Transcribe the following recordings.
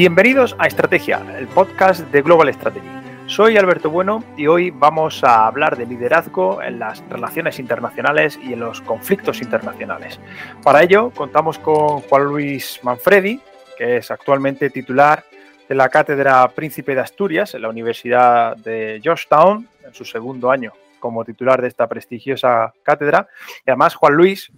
Bienvenidos a Estrategia, el podcast de Global Strategy. Soy Alberto Bueno y hoy vamos a hablar de liderazgo en las relaciones internacionales y en los conflictos internacionales. Para ello contamos con Juan Luis Manfredi, que es actualmente titular de la Cátedra Príncipe de Asturias en la Universidad de Georgetown, en su segundo año como titular de esta prestigiosa cátedra. Y además Juan Luis,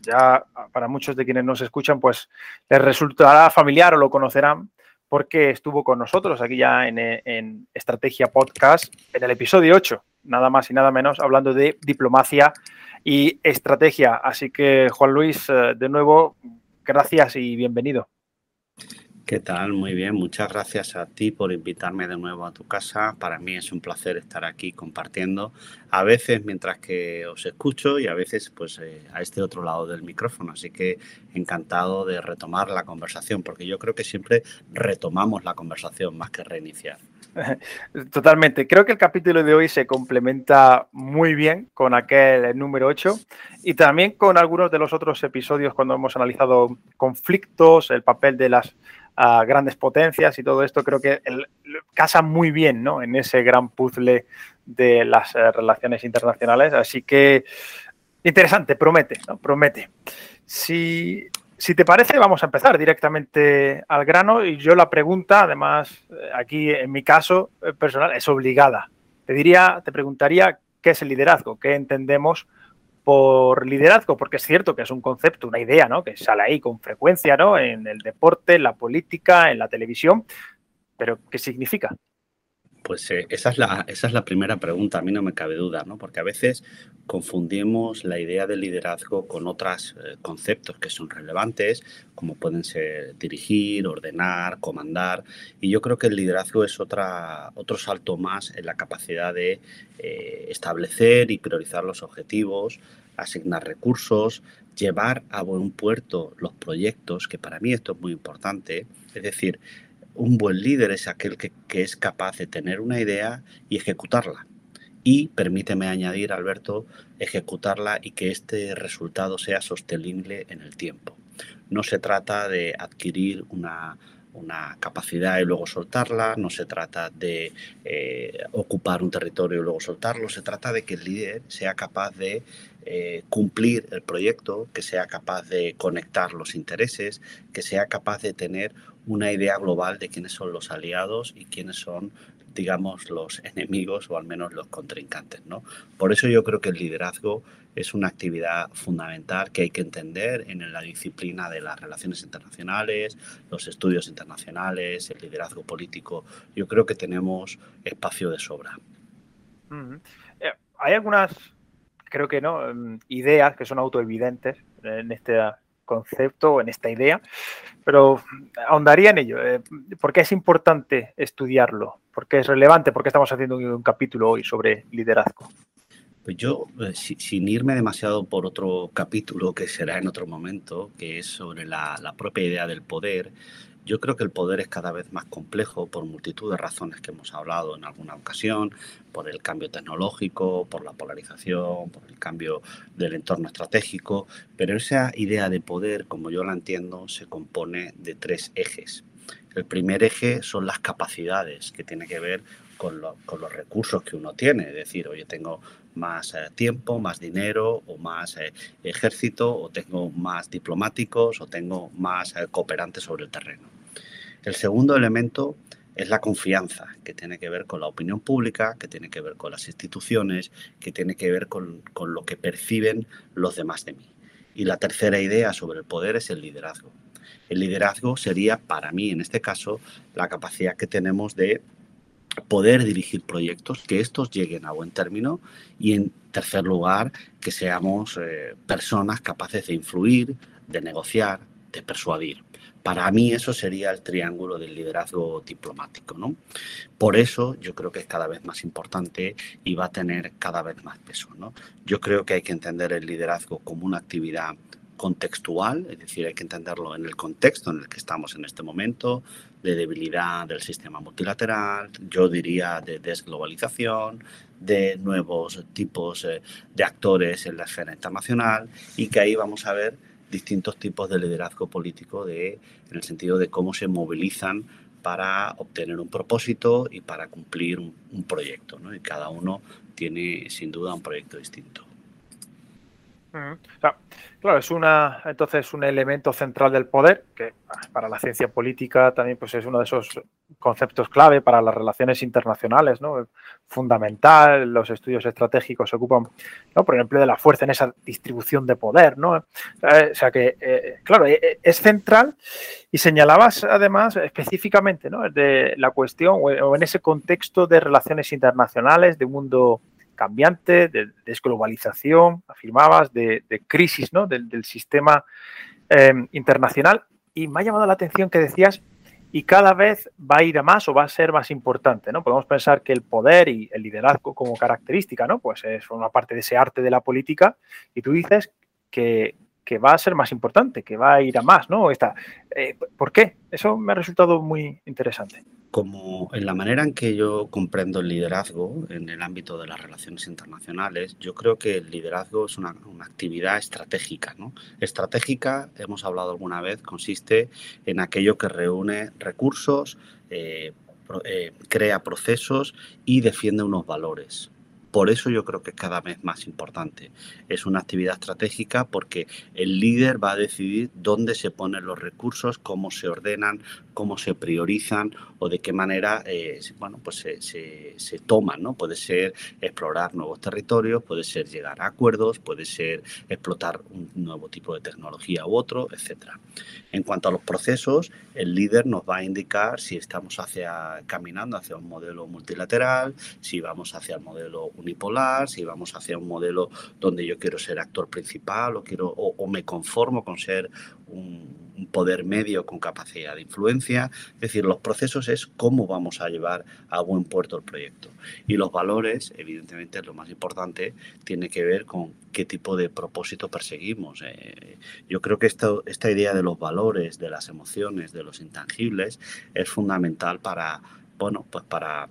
ya para muchos de quienes nos escuchan, pues les resultará familiar o lo conocerán porque estuvo con nosotros aquí ya en, Estrategia Podcast en el episodio 8, nada más y nada menos, hablando de diplomacia y estrategia. Así que, Juan Luis, eh, de nuevo, gracias y bienvenido. ¿Qué tal? Muy bien, muchas gracias a ti por invitarme de nuevo a tu casa. Para mí es un placer estar aquí compartiendo, a veces mientras que os escucho y a veces pues eh, a este otro lado del micrófono. Así que encantado de retomar la conversación, porque yo creo que siempre retomamos la conversación más que reiniciar. Totalmente. Creo que el capítulo de hoy se complementa muy bien con aquel número 8 y también con algunos de los otros episodios cuando hemos analizado conflictos, el papel de las a grandes potencias y todo esto, creo que casa muy bien ¿no? en ese gran puzzle de las eh, relaciones internacionales. Así que interesante, promete, ¿no? promete. Si, si te parece, vamos a empezar directamente al grano y yo la pregunta, además, eh, aquí en mi caso eh, personal, es obligada. Te diría, te preguntaría qué es el liderazgo, qué entendemos por liderazgo, porque es cierto que es un concepto, una idea, ¿no? Que sale ahí con frecuencia, ¿no? En el deporte, en la política, en la televisión, pero ¿qué significa? Pues eh, esa, es la, esa es la primera pregunta, a mí no me cabe duda, ¿no? Porque a veces confundimos la idea del liderazgo con otros eh, conceptos que son relevantes, como pueden ser dirigir, ordenar, comandar, y yo creo que el liderazgo es otra, otro salto más en la capacidad de eh, establecer y priorizar los objetivos, asignar recursos, llevar a buen puerto los proyectos, que para mí esto es muy importante, es decir, un buen líder es aquel que, es capaz de tener una idea y ejecutarla. Y permíteme añadir, Alberto, ejecutarla y que este resultado sea sostenible en el tiempo. No se trata de adquirir una, capacidad y luego soltarla, no se trata de eh, ocupar un territorio y luego soltarlo, se trata de que el líder sea capaz de eh, cumplir el proyecto, que sea capaz de conectar los intereses, que sea capaz de tener una idea global de quiénes son los aliados y quiénes son digamos, los enemigos o al menos los contrincantes. ¿no? Por eso yo creo que el liderazgo es una actividad fundamental que hay que entender en la disciplina de las relaciones internacionales, los estudios internacionales, el liderazgo político. Yo creo que tenemos espacio de sobra. Eh, hay algunas, creo que no, em, ideas que son autoevidentes en este concepto, en esta idea, pero ahondaría en ello. Eh, ¿Por qué es importante estudiarlo? ¿Por qué es relevante? ¿Por qué estamos haciendo un, capítulo hoy sobre liderazgo? Pues yo, eh, sin irme demasiado por otro capítulo que será en otro momento, que es sobre la, la propia idea del poder, yo creo que el poder es cada vez más complejo por multitud de razones que hemos hablado en alguna ocasión, por el cambio tecnológico, por la polarización, por el cambio del entorno estratégico, pero esa idea de poder, como yo la entiendo, se compone de tres ejes. El primer eje son las capacidades, que tiene que ver con, los recursos que uno tiene, es decir, oye, tengo más eh, tiempo, más dinero o más eh, ejército o tengo más diplomáticos o tengo más eh, cooperantes sobre el terreno. El segundo elemento es la confianza, que tiene que ver con la opinión pública, que tiene que ver con las instituciones, que tiene que ver con, con lo que perciben los demás de mí. Y la tercera idea sobre el poder es el liderazgo. El liderazgo sería, para mí en este caso, la capacidad que tenemos de poder dirigir proyectos, que estos lleguen a buen término y en tercer lugar, que seamos eh, personas capaces de influir, de negociar, de persuadir. Para mí eso sería el triángulo del liderazgo diplomático. ¿no? Por eso yo creo que es cada vez más importante y va a tener cada vez más peso. ¿no? Yo creo que hay que entender el liderazgo como una actividad contextual, es decir, hay que entenderlo en el contexto en el que estamos en este momento, de debilidad del sistema multilateral, yo diría de desglobalización, de nuevos tipos eh, de actores en la esfera internacional y que ahí vamos a ver distintos tipos de liderazgo político de, en el sentido de cómo se movilizan para obtener un propósito y para cumplir un, proyecto. Y cada uno tiene sin duda un proyecto distinto. Claro, es una entonces un elemento central del poder que ah, para la ciencia política también pues es uno de esos conceptos clave para las relaciones internacionales, ¿no? Fundamental, los estudios estratégicos se ocupan, ¿no? Por ejemplo, de la fuerza en esa distribución de poder, ¿no? Eh, o sea que, eh, claro, eh, es central y señalabas además específicamente, ¿no? De la cuestión o en ese contexto de relaciones internacionales, de mundo cambiante, de desglobalización, afirmabas, de, crisis, ¿no? Del, sistema internacional. Y me ha llamado la atención que decías y cada vez va a ir a más o va a ser más importante, ¿no? Podemos pensar que el poder y el liderazgo como característica, ¿no? Pues es una parte de ese arte de la política y tú dices que, que va a ser más importante, que va a ir a más, ¿no? Esta, eh, ¿Por qué? Eso me ha resultado muy interesante como en la manera en que yo comprendo el liderazgo en el ámbito de las relaciones internacionales, yo creo que el liderazgo es una, actividad estratégica. ¿no? Estratégica, hemos hablado alguna vez, consiste en aquello que reúne recursos, eh, eh, crea procesos y defiende unos valores. Por eso yo creo que es cada vez más importante. Es una actividad estratégica porque el líder va a decidir dónde se ponen los recursos, cómo se ordenan, cómo se priorizan o de qué manera eh, bueno, pues se, se, toman. ¿no? Puede ser explorar nuevos territorios, puede ser llegar a acuerdos, puede ser explotar un nuevo tipo de tecnología u otro, etc. En cuanto a los procesos, el líder nos va a indicar si estamos hacia, caminando hacia un modelo multilateral, si vamos hacia el modelo unipolar, si vamos hacia un modelo donde yo quiero ser actor principal o, quiero, o, me conformo con ser un, poder medio con capacidad de influencia. Es decir, los procesos es cómo vamos a llevar a buen puerto el proyecto. Y los valores, evidentemente, lo más importante, tiene que ver con qué tipo de propósito perseguimos. Eh, yo creo que esto, esta idea de los valores, de las emociones, de los intangibles, es fundamental para, bueno, pues para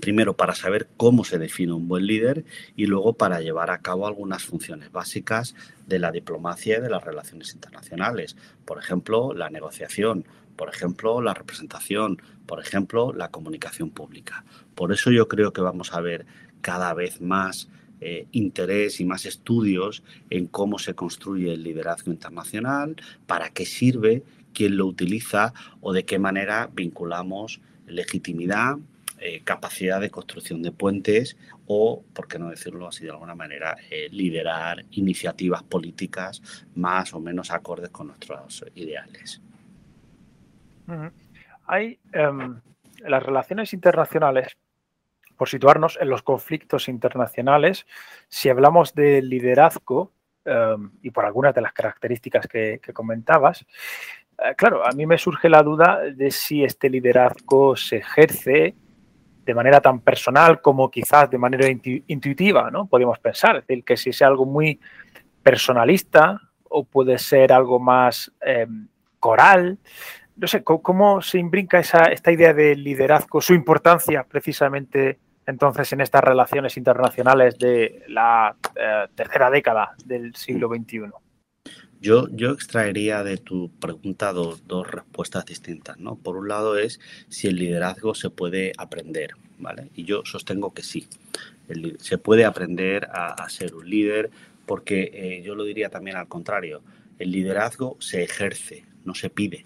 primero para saber cómo se define un buen líder y luego para llevar a cabo algunas funciones básicas de la diplomacia y de las relaciones internacionales. Por ejemplo, la negociación, por ejemplo, la representación, por ejemplo, la comunicación pública. Por eso yo creo que vamos a ver cada vez más eh, interés y más estudios en cómo se construye el liderazgo internacional, para qué sirve, quién lo utiliza o de qué manera vinculamos legitimidad, eh, capacidad de construcción de puentes o, por qué no decirlo así de alguna manera, eh, liderar iniciativas políticas más o menos acordes con nuestros ideales. Hay em, las relaciones internacionales, por situarnos en los conflictos internacionales, si hablamos de liderazgo em, y por algunas de las características que comentabas, eh, claro, a mí me surge la duda de si este liderazgo se ejerce de manera tan personal como quizás de manera intuitiva, ¿no? Podríamos pensar, que si es algo muy personalista o puede ser algo más em, coral. No sé, ¿cómo se imbrinca esa, esta idea de liderazgo, su importancia precisamente entonces en estas relaciones internacionales de la eh, tercera década del siglo XXI? Yo, yo extraería de tu pregunta dos, respuestas distintas. ¿no? Por un lado es si el liderazgo se puede aprender, ¿vale? Y yo sostengo que sí. se puede aprender a, ser un líder porque eh, yo lo diría también al contrario. El liderazgo se ejerce, no se pide.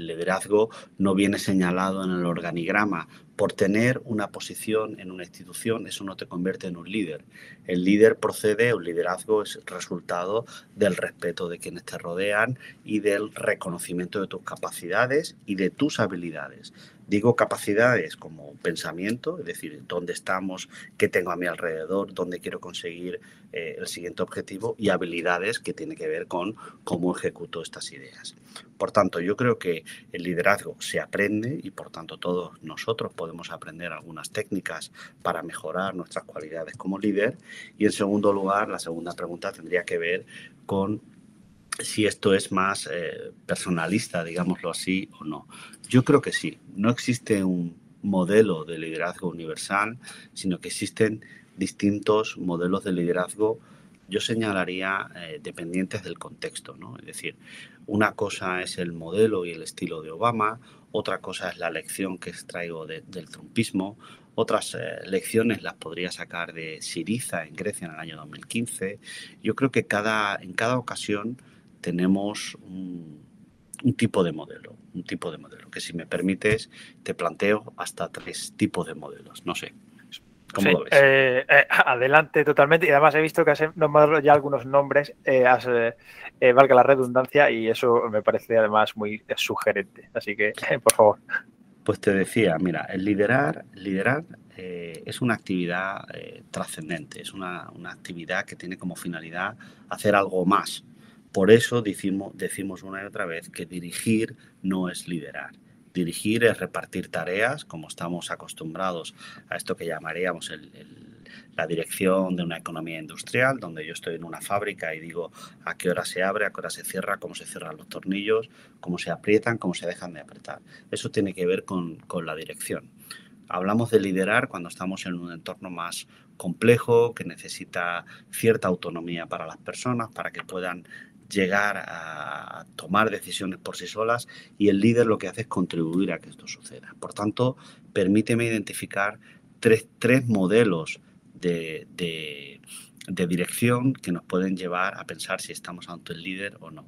El liderazgo no viene señalado en el organigrama. Por tener una posición en una institución, eso no te convierte en un líder. El líder procede, el liderazgo es resultado del respeto de quienes te rodean y del reconocimiento de tus capacidades y de tus habilidades. Digo capacidades como pensamiento, es decir, dónde estamos, qué tengo a mi alrededor, dónde quiero conseguir eh, el siguiente objetivo y habilidades que tiene que ver con cómo ejecuto estas ideas. Por tanto, yo creo que el liderazgo se aprende y por tanto todos nosotros podemos aprender algunas técnicas para mejorar nuestras cualidades como líder. Y en segundo lugar, la segunda pregunta tendría que ver con si esto es más eh, personalista, digámoslo así, o no. Yo creo que sí. No existe un modelo de liderazgo universal, sino que existen distintos modelos de liderazgo. Yo señalaría eh, dependientes del contexto, ¿no? Es decir, una cosa es el modelo y el estilo de Obama, otra cosa es la lección que extraigo del trumpismo, otras eh, lecciones las podría sacar de Siriza en Grecia en el año 2015. Yo creo que cada, en cada ocasión tenemos un, tipo de modelo, un tipo de modelo, que si me permites te planteo hasta tres tipos de modelos, no sé. ¿Cómo lo ves? Eh, eh, adelante totalmente y además he visto que has nombrado ya algunos nombres, valga la redundancia y eso me parece además muy sugerente, así que por favor. Pues te decía, mira, el liderar, liderar es una actividad trascendente, es una, una, actividad que tiene como finalidad hacer algo más, por eso decimos, una y otra vez que dirigir no es liderar. Dirigir es repartir tareas, como estamos acostumbrados a esto que llamaríamos la dirección de una economía industrial, donde yo estoy en una fábrica y digo a qué hora se abre, a qué hora se cierra, cómo se cierran los tornillos, cómo se aprietan, cómo se dejan de apretar. Eso tiene que ver con, con la dirección. Hablamos de liderar cuando estamos en un entorno más complejo, que necesita cierta autonomía para las personas, para que puedan llegar a tomar decisiones por sí solas y el líder lo que hace es contribuir a que esto suceda. Por tanto, permíteme identificar tres, modelos de, dirección que nos pueden llevar a pensar si estamos ante el líder o no.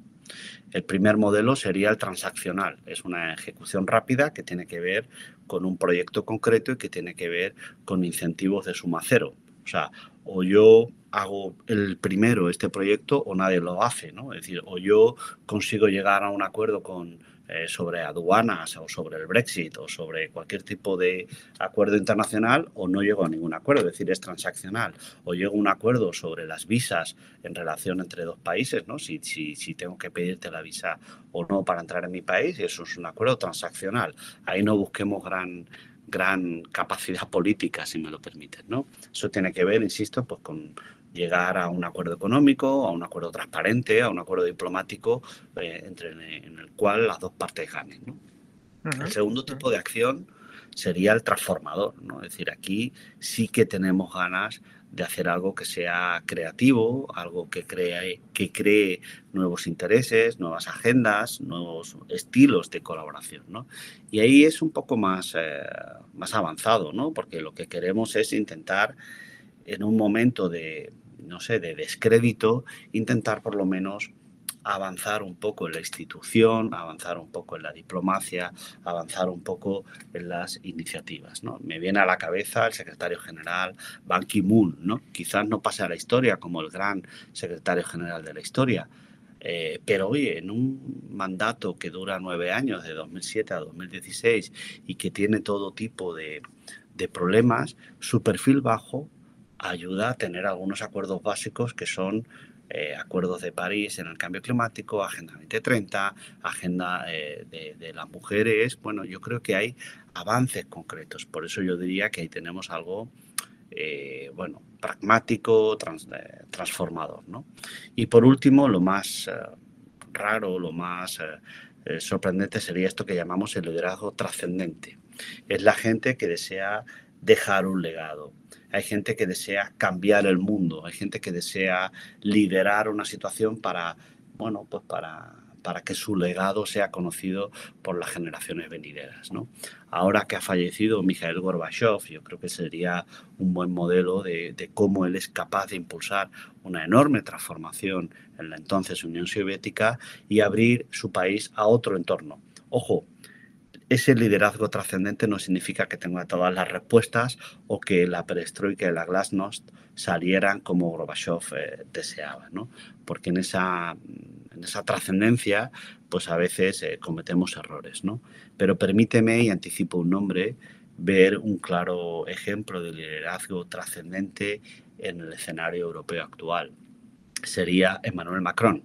El primer modelo sería el transaccional. Es una ejecución rápida que tiene que ver con un proyecto concreto y que tiene que ver con incentivos de suma cero. O sea, o yo hago el primero este proyecto o nadie lo hace, ¿no? Es decir, o yo consigo llegar a un acuerdo con, eh, sobre aduanas o sobre el Brexit o sobre cualquier tipo de acuerdo internacional o no llego a ningún acuerdo, es decir, es transaccional. O llego a un acuerdo sobre las visas en relación entre dos países, ¿no? Si, si, si tengo que pedirte la visa o no para entrar en mi país, eso es un acuerdo transaccional. Ahí no busquemos gran gran capacidad política, si me lo permiten, ¿no? Eso tiene que ver, insisto, pues con llegar a un acuerdo económico, a un acuerdo transparente, a un acuerdo diplomático eh, entre, en el cual las dos partes ganen. ¿no? El segundo tipo de acción sería el transformador, ¿no? Es decir, aquí sí que tenemos ganas de hacer algo que sea creativo, algo que cree, que cree nuevos intereses, nuevas agendas, nuevos estilos de colaboración. ¿no? Y ahí es un poco más, eh, más avanzado, ¿no? porque lo que queremos es intentar en un momento de, no sé, de descrédito, intentar por lo menos avanzar un poco en la institución, avanzar un poco en la diplomacia, avanzar un poco en las iniciativas. ¿no? Me viene a la cabeza el secretario general Ban Ki-moon, ¿no? quizás no pase a la historia como el gran secretario general de la historia, eh, pero oye, en un mandato que dura nueve años, de 2007 a 2016, y que tiene todo tipo de, de problemas, su perfil bajo ayuda a tener algunos acuerdos básicos que son eh, acuerdos de París en el cambio climático, Agenda 2030, Agenda eh, de, las mujeres. Bueno, yo creo que hay avances concretos. Por eso yo diría que ahí tenemos algo, eh, bueno, pragmático, transformador. ¿no? Y por último, lo más raro, lo más sorprendente sería esto que llamamos el liderazgo trascendente. Es la gente que desea dejar un legado, hay gente que desea cambiar el mundo, hay gente que desea liderar una situación para, bueno, pues para, para que su legado sea conocido por las generaciones venideras. ¿no? Ahora que ha fallecido Mikhail Gorbachev, yo creo que sería un buen modelo de, de, cómo él es capaz de impulsar una enorme transformación en la entonces Unión Soviética y abrir su país a otro entorno. Ojo, ese liderazgo trascendente no significa que tenga todas las respuestas o que la perestroika y la glasnost salieran como Gorbachev eh, deseaba, ¿no? Porque en esa, en esa trascendencia, pues a veces eh, cometemos errores, ¿no? Pero permíteme, y anticipo un nombre, ver un claro ejemplo de liderazgo trascendente en el escenario europeo actual. Sería Emmanuel Macron.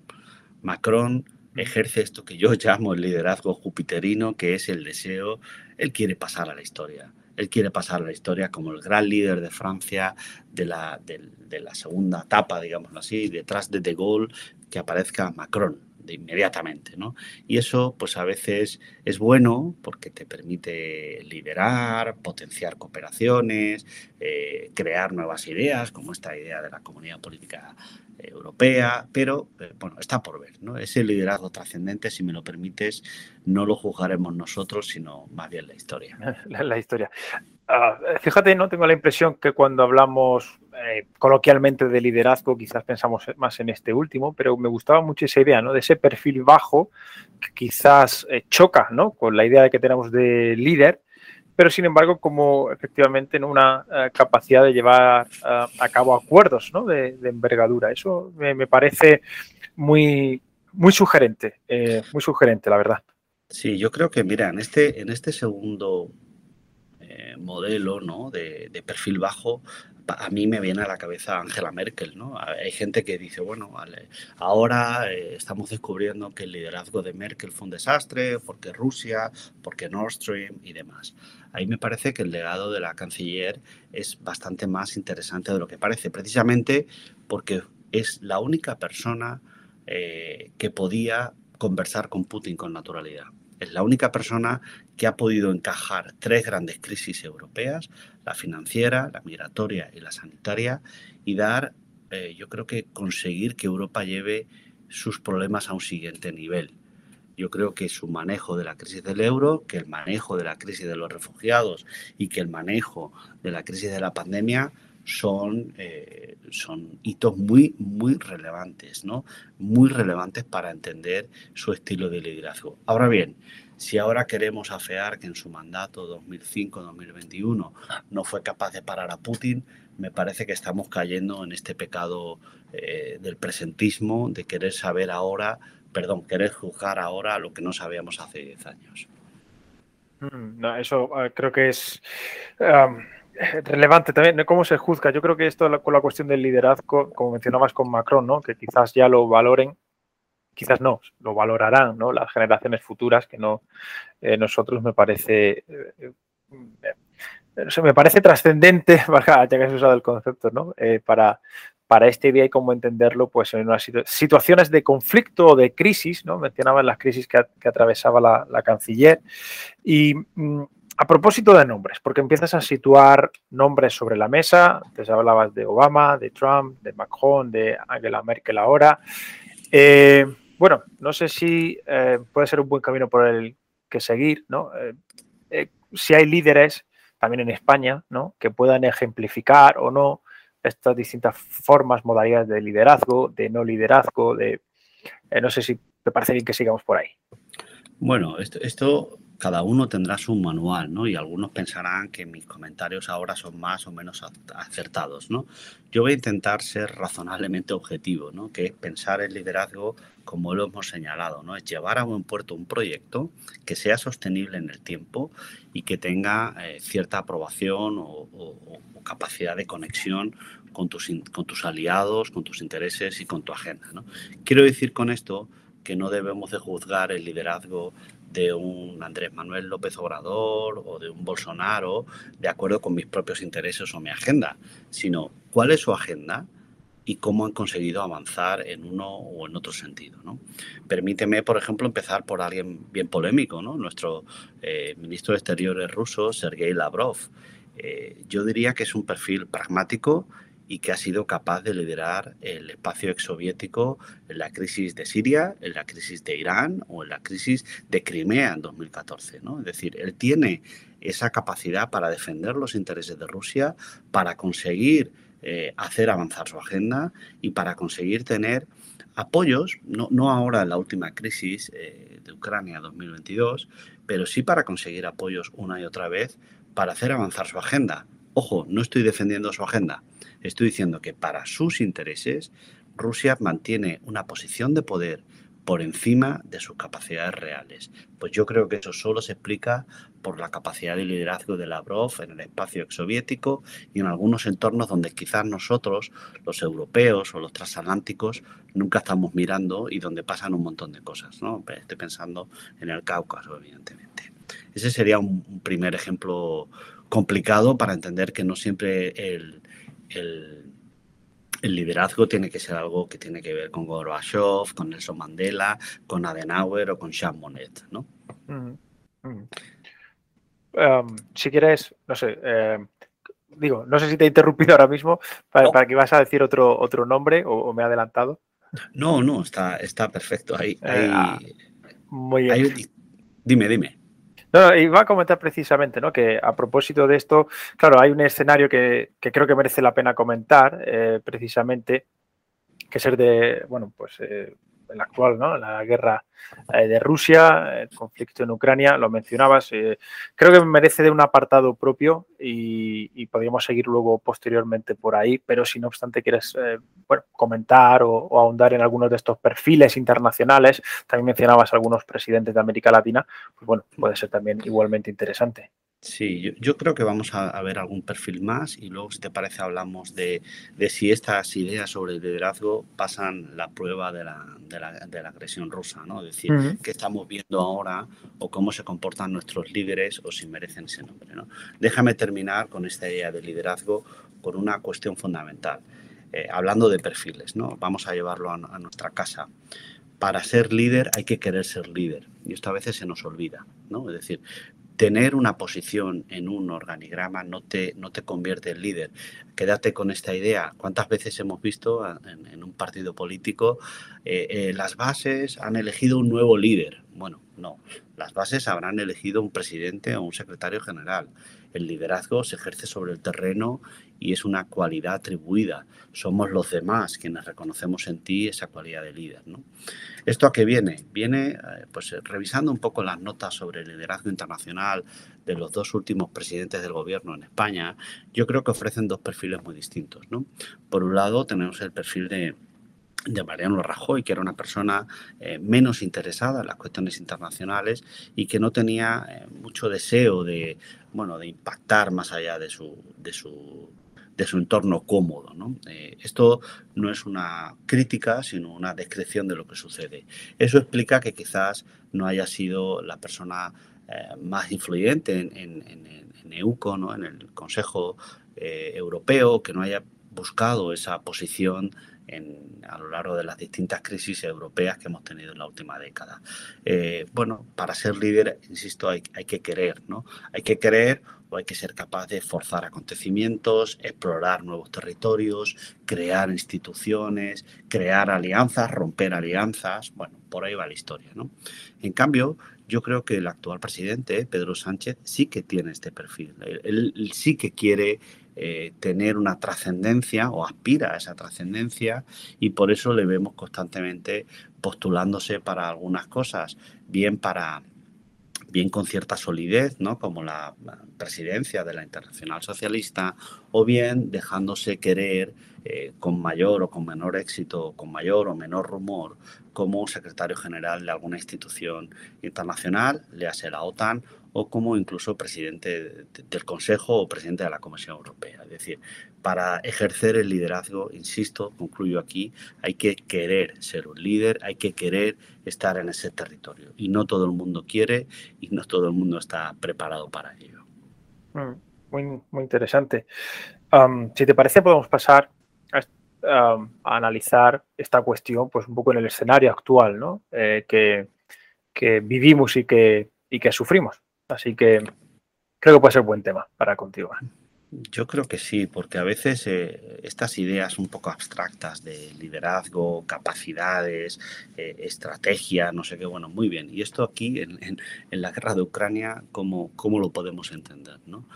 Macron ejerce esto que yo llamo el liderazgo jupiterino, que es el deseo, él quiere pasar a la historia. Él quiere pasar a la historia como el gran líder de Francia de la, de, la segunda etapa, digámoslo así, detrás de De Gaulle, que aparezca Macron. Inmediatamente. ¿no? Y eso pues a veces es bueno porque te permite liderar, potenciar cooperaciones, eh, crear nuevas ideas, como esta idea de la comunidad política europea, pero eh, bueno, está por ver. ¿no? Ese liderazgo trascendente, si me lo permites, no lo juzgaremos nosotros, sino más bien la historia. La, historia. Ah, fíjate, no tengo la impresión que cuando hablamos eh, coloquialmente de liderazgo, quizás pensamos más en este último, pero me gustaba mucho esa idea, ¿no? De ese perfil bajo que quizás eh, choca, ¿no? Con la idea de que tenemos de líder pero sin embargo como efectivamente en una eh, capacidad de llevar a cabo acuerdos de, envergadura. Eso me, parece muy, muy sugerente, muy sugerente, la verdad. Sí, yo creo que, mira, en este, en este segundo modelo ¿no? de, perfil bajo, a mí me viene a la cabeza Angela Merkel, ¿no? Hay gente que dice, bueno, vale, ahora eh, estamos descubriendo que el liderazgo de Merkel fue un desastre, porque Rusia, porque Nord Stream y demás. Ahí me parece que el legado de la canciller es bastante más interesante de lo que parece, precisamente porque es la única persona eh, que podía conversar con Putin con naturalidad. Es la única persona que ha podido encajar tres grandes crisis europeas, la financiera, la migratoria y la sanitaria, y dar, eh, yo creo que conseguir que Europa lleve sus problemas a un siguiente nivel. Yo creo que su manejo de la crisis del euro, que el manejo de la crisis de los refugiados y que el manejo de la crisis de la pandemia son, eh, son hitos muy, muy relevantes, ¿no? Muy relevantes para entender su estilo de liderazgo. Ahora bien, si ahora queremos afear que en su mandato 2005-2021 no fue capaz de parar a Putin, me parece que estamos cayendo en este pecado eh, del presentismo, de querer saber ahora, perdón, querer juzgar ahora lo que no sabíamos hace 10 años. Mm, eso eh, creo que es relevante también, cómo se juzga. Yo creo que esto con la cuestión del liderazgo, como mencionabas con Macron, ¿no? que quizás ya lo valoren, quizás no, lo valorarán ¿no? las generaciones futuras, que no eh, nosotros me parece... Eh, eh, me parece trascendente, ya que has usado el concepto, ¿no? para, para este día y cómo entenderlo pues en unas situaciones de conflicto o de crisis, ¿no? Mencionaban las crisis que, atravesaba la, la, canciller. Y mm, a propósito de nombres, porque empiezas a situar nombres sobre la mesa, antes hablabas de Obama, de Trump, de Macron, de Angela Merkel ahora. Eh, bueno, no sé si eh, puede ser un buen camino por el que seguir, ¿no? Eh, si hay líderes, también en España, ¿no? Que puedan ejemplificar o no estas distintas formas, modalidades de liderazgo, de no liderazgo, de... no sé si te parece bien que sigamos por ahí. Bueno, esto, esto cada uno tendrá su manual, ¿no? Y algunos pensarán que mis comentarios ahora son más o menos acertados, ¿no? Yo voy a intentar ser razonablemente objetivo, ¿no? Que es pensar el liderazgo como lo hemos señalado, ¿no? Es llevar a buen puerto un proyecto que sea sostenible en el tiempo y que tenga eh, cierta aprobación o, capacidad de conexión con tus, con tus aliados, con tus intereses y con tu agenda, ¿no? Quiero decir con esto que no debemos de juzgar el liderazgo de un Andrés Manuel López Obrador o de un Bolsonaro de acuerdo con mis propios intereses o mi agenda, sino cuál es su agenda y cómo han conseguido avanzar en uno o en otro sentido. ¿no? Permíteme, por ejemplo, empezar por alguien bien polémico, ¿no? nuestro eh, ministro de Exteriores ruso, Sergei Lavrov. Eh, yo diría que es un perfil pragmático y que ha sido capaz de liderar el espacio exsoviético en la crisis de Siria, en la crisis de Irán o en la crisis de Crimea en 2014. ¿no? Es decir, él tiene esa capacidad para defender los intereses de Rusia, para conseguir eh, hacer avanzar su agenda y para conseguir tener apoyos, no, no ahora en la última crisis eh, de Ucrania 2022, pero sí para conseguir apoyos una y otra vez para hacer avanzar su agenda. Ojo, no estoy defendiendo su agenda, Estoy diciendo que para sus intereses Rusia mantiene una posición de poder por encima de sus capacidades reales. Pues yo creo que eso solo se explica por la capacidad de liderazgo de Lavrov en el espacio exsoviético y en algunos entornos donde quizás nosotros, los europeos o los transatlánticos, nunca estamos mirando y donde pasan un montón de cosas. ¿no? Estoy pensando en el Cáucaso, evidentemente. Ese sería un primer ejemplo complicado para entender que no siempre el, el, el liderazgo tiene que ser algo que tiene que ver con Gorbachev, con Nelson Mandela, con Adenauer o con Jean Monnet, ¿no? Em, si quieres, no sé, em, digo, no sé si te he interrumpido ahora mismo para, que vas a decir otro, otro nombre o, me he adelantado. No, no, está, está perfecto. Ahí, eh, ah, muy bien. dime, dime. No, iba a comentar precisamente, ¿no? Que a propósito de esto, claro, hay un escenario que, creo que merece la pena comentar, eh, precisamente, que es el de, bueno, pues eh, el actual, ¿no? La guerra eh, de Rusia, el conflicto en Ucrania, lo mencionabas. Eh, creo que merece de un apartado propio y, podríamos seguir luego posteriormente por ahí, pero si no obstante quieres eh, comentar o, ahondar en algunos de estos perfiles internacionales, también mencionabas algunos presidentes de América Latina, pues bueno, puede ser también igualmente interesante. Sí, yo, creo que vamos a, ver algún perfil más y luego, si te parece, hablamos de, si estas ideas sobre el liderazgo pasan la prueba de la, de la, de la agresión rusa, ¿no? Es decir, qué estamos viendo ahora o cómo se comportan nuestros líderes o si merecen ese nombre, ¿no? Déjame terminar con esta idea de liderazgo con una cuestión fundamental. Eh, hablando de perfiles, ¿no? Vamos a llevarlo a, a nuestra casa para ser líder hay que querer ser líder. Y esto a veces se nos olvida, ¿no? Es decir, tener una posición en un organigrama no te, no te convierte en líder. Quédate con esta idea. ¿Cuántas veces hemos visto en, un partido político eh, eh, las bases han elegido un nuevo líder? Bueno, no. Las bases habrán elegido un presidente o un secretario general. El liderazgo se ejerce sobre el terreno y es una cualidad atribuida. Somos los demás quienes reconocemos en ti esa cualidad de líder. ¿no? ¿Esto a qué viene? Viene eh, pues, revisando un poco las notas sobre el liderazgo internacional de los dos últimos presidentes del gobierno en España. Yo creo que ofrecen dos perfiles muy distintos. ¿no? Por un lado tenemos el perfil de, de Mariano Rajoy, que era una persona eh, menos interesada en las cuestiones internacionales y que no tenía eh, mucho deseo de, bueno, de impactar más allá de su, de su de su entorno cómodo. ¿no? Eh, esto no es una crítica, sino una descripción de lo que sucede. Eso explica que quizás no haya sido la persona eh, más influyente en, en, EUCO, ¿no? en el Consejo eh, Europeo, que no haya buscado esa posición a lo largo de las distintas crisis europeas que hemos tenido en la última década. bueno, para ser líder, insisto, hay, hay, que querer, ¿no? Hay que querer o hay que ser capaz de forzar acontecimientos, explorar nuevos territorios, crear instituciones, crear alianzas, romper alianzas. Bueno, por ahí va la historia, ¿no? En cambio, yo creo que el actual presidente, Pedro Sánchez, sí que tiene este perfil. Él, sí que quiere eh, tener una trascendencia o aspira a esa trascendencia y por eso le vemos constantemente postulándose para algunas cosas, bien para bien con cierta solidez, ¿no? como la presidencia de la Internacional Socialista, o bien dejándose querer eh, con mayor o con menor éxito, con mayor o menor rumor, como secretario general de alguna institución internacional, le hace la OTAN, o como incluso presidente del Consejo o presidente de la Comisión Europea. Es decir, para ejercer el liderazgo, insisto, concluyo aquí, hay que querer ser un líder, hay que querer estar en ese territorio. Y no todo el mundo quiere y no todo el mundo está preparado para ello. Mm, muy, muy interesante. si te parece, podemos pasar a, analizar esta cuestión pues un poco en el escenario actual ¿no? Eh, que, que, vivimos y que, y que sufrimos. Así que creo que puede ser buen tema para continuar. Yo creo que sí, porque a veces eh, estas ideas un poco abstractas de liderazgo, capacidades, eh, estrategia, no sé qué, bueno, muy bien. Y esto aquí en, la guerra de Ucrania, ¿cómo, ¿cómo, lo podemos entender? ¿no?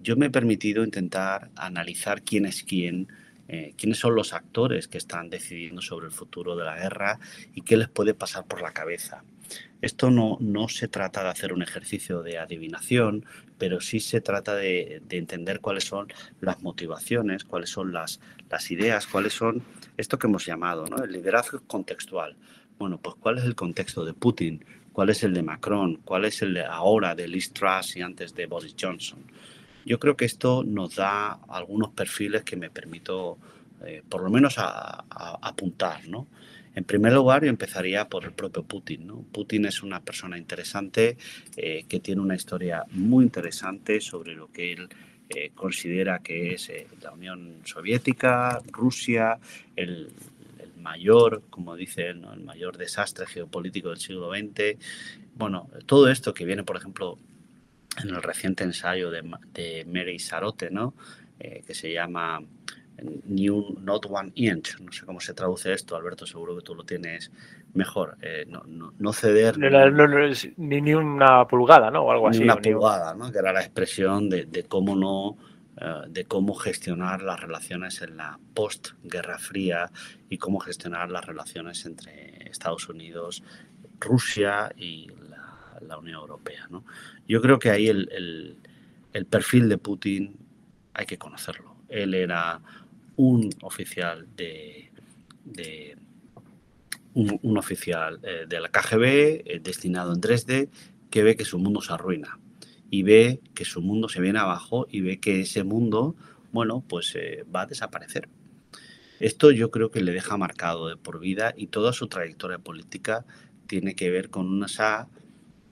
Yo me he permitido intentar analizar quién es quién, eh, quiénes son los actores que están decidiendo sobre el futuro de la guerra y qué les puede pasar por la cabeza. Esto no, no se trata de hacer un ejercicio de adivinación, pero sí se trata de, entender cuáles son las motivaciones, cuáles son las, las ideas, cuáles son esto que hemos llamado, ¿no? El liderazgo contextual. Bueno, pues cuál es el contexto de Putin, cuál es el de Macron, cuál es el de ahora de Liz Truss y antes de Boris Johnson. Yo creo que esto nos da algunos perfiles que me permito, eh, por lo menos, apuntar, ¿no? En primer lugar, yo empezaría por el propio Putin. Putin es una persona interesante eh, que tiene una historia muy interesante sobre lo que él eh, considera que es eh, la Unión Soviética, Rusia, el, mayor, como dice él, el mayor desastre geopolítico del siglo XX. Bueno, todo esto que viene, por ejemplo, en el reciente ensayo de, de Mary Sarote, ¿no? que se llama New Not One Inch. No sé cómo se traduce esto, Alberto, seguro que tú lo tienes mejor. Eh, no, no, ceder. ni, ni, una pulgada, ¿no? O algo así. Ni una pulgada, ¿no? Que era la expresión de, de cómo no. Eh, de cómo gestionar las relaciones en la post-Guerra Fría y cómo gestionar las relaciones entre Estados Unidos, Rusia y la, Unión Europea. ¿no? Yo creo que ahí el, el, el perfil de Putin hay que conocerlo. Él era un oficial de, un, oficial eh, de la KGB eh, destinado en Dresde que ve que su mundo se arruina y ve que su mundo se viene abajo y ve que ese mundo, bueno, pues eh, va a desaparecer. Esto yo creo que le deja marcado de por vida y toda su trayectoria política tiene que ver con esa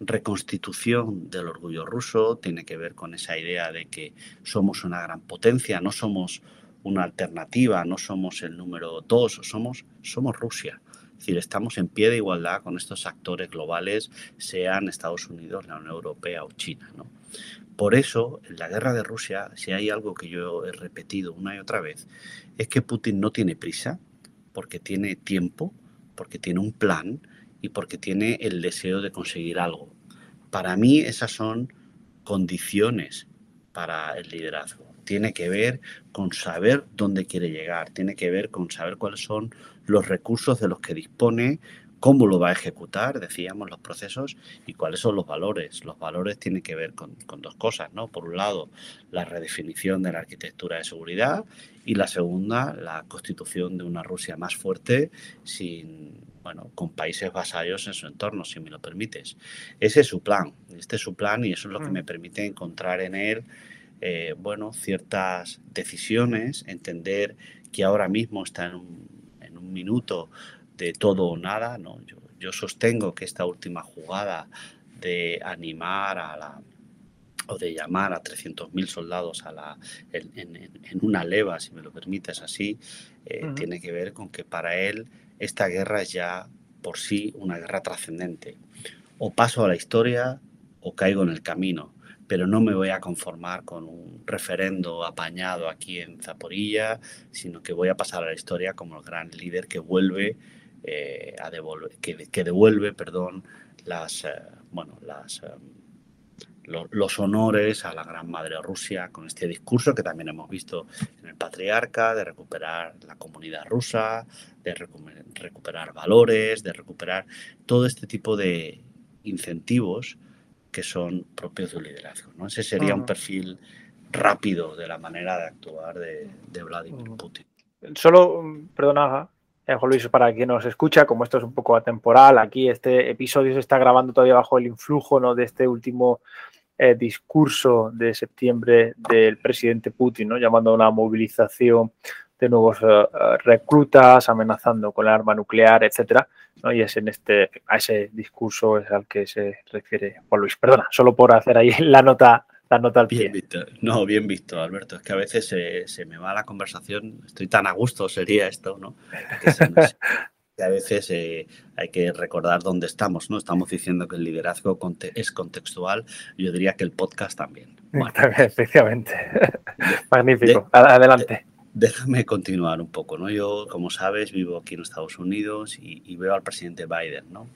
reconstitución del orgullo ruso, tiene que ver con esa idea de que somos una gran potencia, no somos una alternativa, no somos el número dos, somos, somos Rusia. Es decir, estamos en pie de igualdad con estos actores globales, sean Estados Unidos, la Unión Europea o China. ¿no? Por eso, en la guerra de Rusia, si hay algo que yo he repetido una y otra vez, es que Putin no tiene prisa, porque tiene tiempo, porque tiene un plan y porque tiene el deseo de conseguir algo. Para mí esas son condiciones para el liderazgo tiene que ver con saber dónde quiere llegar, tiene que ver con saber cuáles son los recursos de los que dispone, cómo lo va a ejecutar, decíamos, los procesos y cuáles son los valores. Los valores tienen que ver con, dos cosas, ¿no? Por un lado, la redefinición de la arquitectura de seguridad y la segunda, la constitución de una Rusia más fuerte sin, bueno, con países vasallos en su entorno, si me lo permites. Ese es su plan, este es su plan y eso es lo que me mm. permite encontrar en él eh, bueno, ciertas decisiones, entender que ahora mismo está en un, minuto de todo o nada. ¿no? Yo, sostengo que esta última jugada de animar a la o de llamar a 300.000 soldados a la, en, una leva, si me lo permites así, eh, tiene que ver con que para él esta guerra es ya por sí una guerra trascendente. O paso a la historia o caigo en el camino pero no me voy a conformar con un referendo apañado aquí en Zaporilla, sino que voy a pasar a la historia como el gran líder que vuelve eh, a devolver, que, devuelve, perdón, las, eh, bueno, eh, los honores a la gran madre Rusia con este discurso que también hemos visto en el patriarca de recuperar la comunidad rusa, de recuperar valores, de recuperar todo este tipo de incentivos que son propios de un liderazgo. ¿no? Ese sería un perfil rápido de la manera de actuar de, Vladimir Putin. Solo, perdona, eh, Juan Luis, para quien nos escucha, como esto es un poco atemporal, aquí este episodio se está grabando todavía bajo el influjo ¿no? de este último eh, discurso de septiembre del presidente Putin, ¿no? llamando a una movilización de nuevos eh, reclutas, amenazando con el arma nuclear, etcétera. Y es en este, a ese discurso es al que se refiere Juan Luis. Perdona, solo por hacer ahí la nota, la nota al pie. Bien visto. No, bien visto, Alberto. Es que a veces se, me va la conversación. Estoy tan a gusto, sería esto, ¿no? Que, a veces eh, hay que recordar dónde estamos, ¿no? Estamos diciendo que el liderazgo es contextual. Yo diría que el podcast también. Efectivamente. Magnífico. Adelante déjame continuar un poco, ¿no? Yo, como sabes, vivo aquí en Estados Unidos y, veo al presidente Biden, ¿no?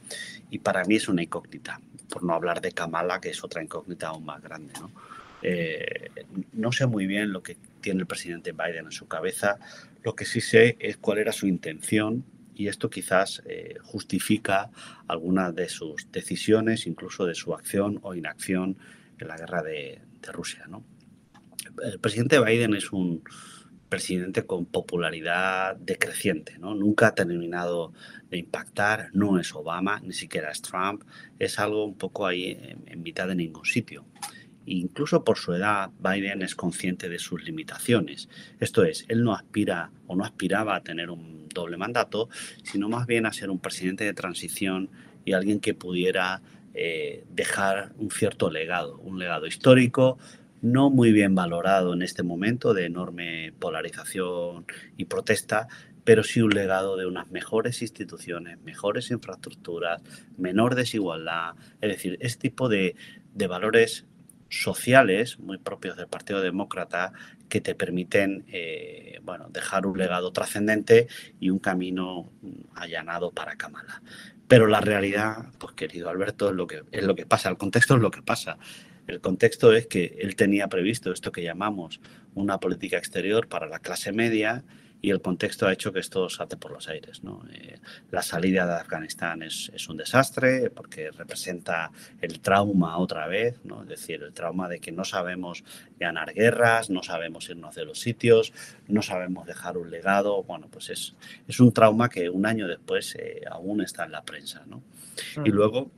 Y para mí es una incógnita, por no hablar de Kamala, que es otra incógnita aún más grande, ¿no? Eh, no sé muy bien lo que tiene el presidente Biden en su cabeza, lo que sí sé es cuál era su intención y esto quizás eh, justifica algunas de sus decisiones, incluso de su acción o inacción en la guerra de, de Rusia, ¿no? El presidente Biden es un, presidente con popularidad decreciente, ¿no? Nunca ha terminado de impactar, no es Obama, ni siquiera es Trump, es algo un poco ahí en, mitad de ningún sitio. Incluso por su edad, Biden es consciente de sus limitaciones. Esto es, él no aspira o no aspiraba a tener un doble mandato, sino más bien a ser un presidente de transición y alguien que pudiera eh, dejar un cierto legado, un legado histórico, no muy bien valorado en este momento de enorme polarización y protesta, pero sí un legado de unas mejores instituciones, mejores infraestructuras, menor desigualdad, es decir, este tipo de, valores sociales muy propios del Partido Demócrata que te permiten eh, bueno, dejar un legado trascendente y un camino allanado para Kamala. Pero la realidad, pues querido Alberto, es lo que, es lo que pasa, el contexto es lo que pasa. El contexto es que él tenía previsto esto que llamamos una política exterior para la clase media y el contexto ha hecho que esto salte por los aires. ¿no? Eh, la salida de Afganistán es, es, un desastre porque representa el trauma otra vez, ¿no? es decir, el trauma de que no sabemos ganar guerras, no sabemos irnos de los sitios, no sabemos dejar un legado. Bueno, pues es, es un trauma que un año después eh, aún está en la prensa. ¿no? Y mm. luego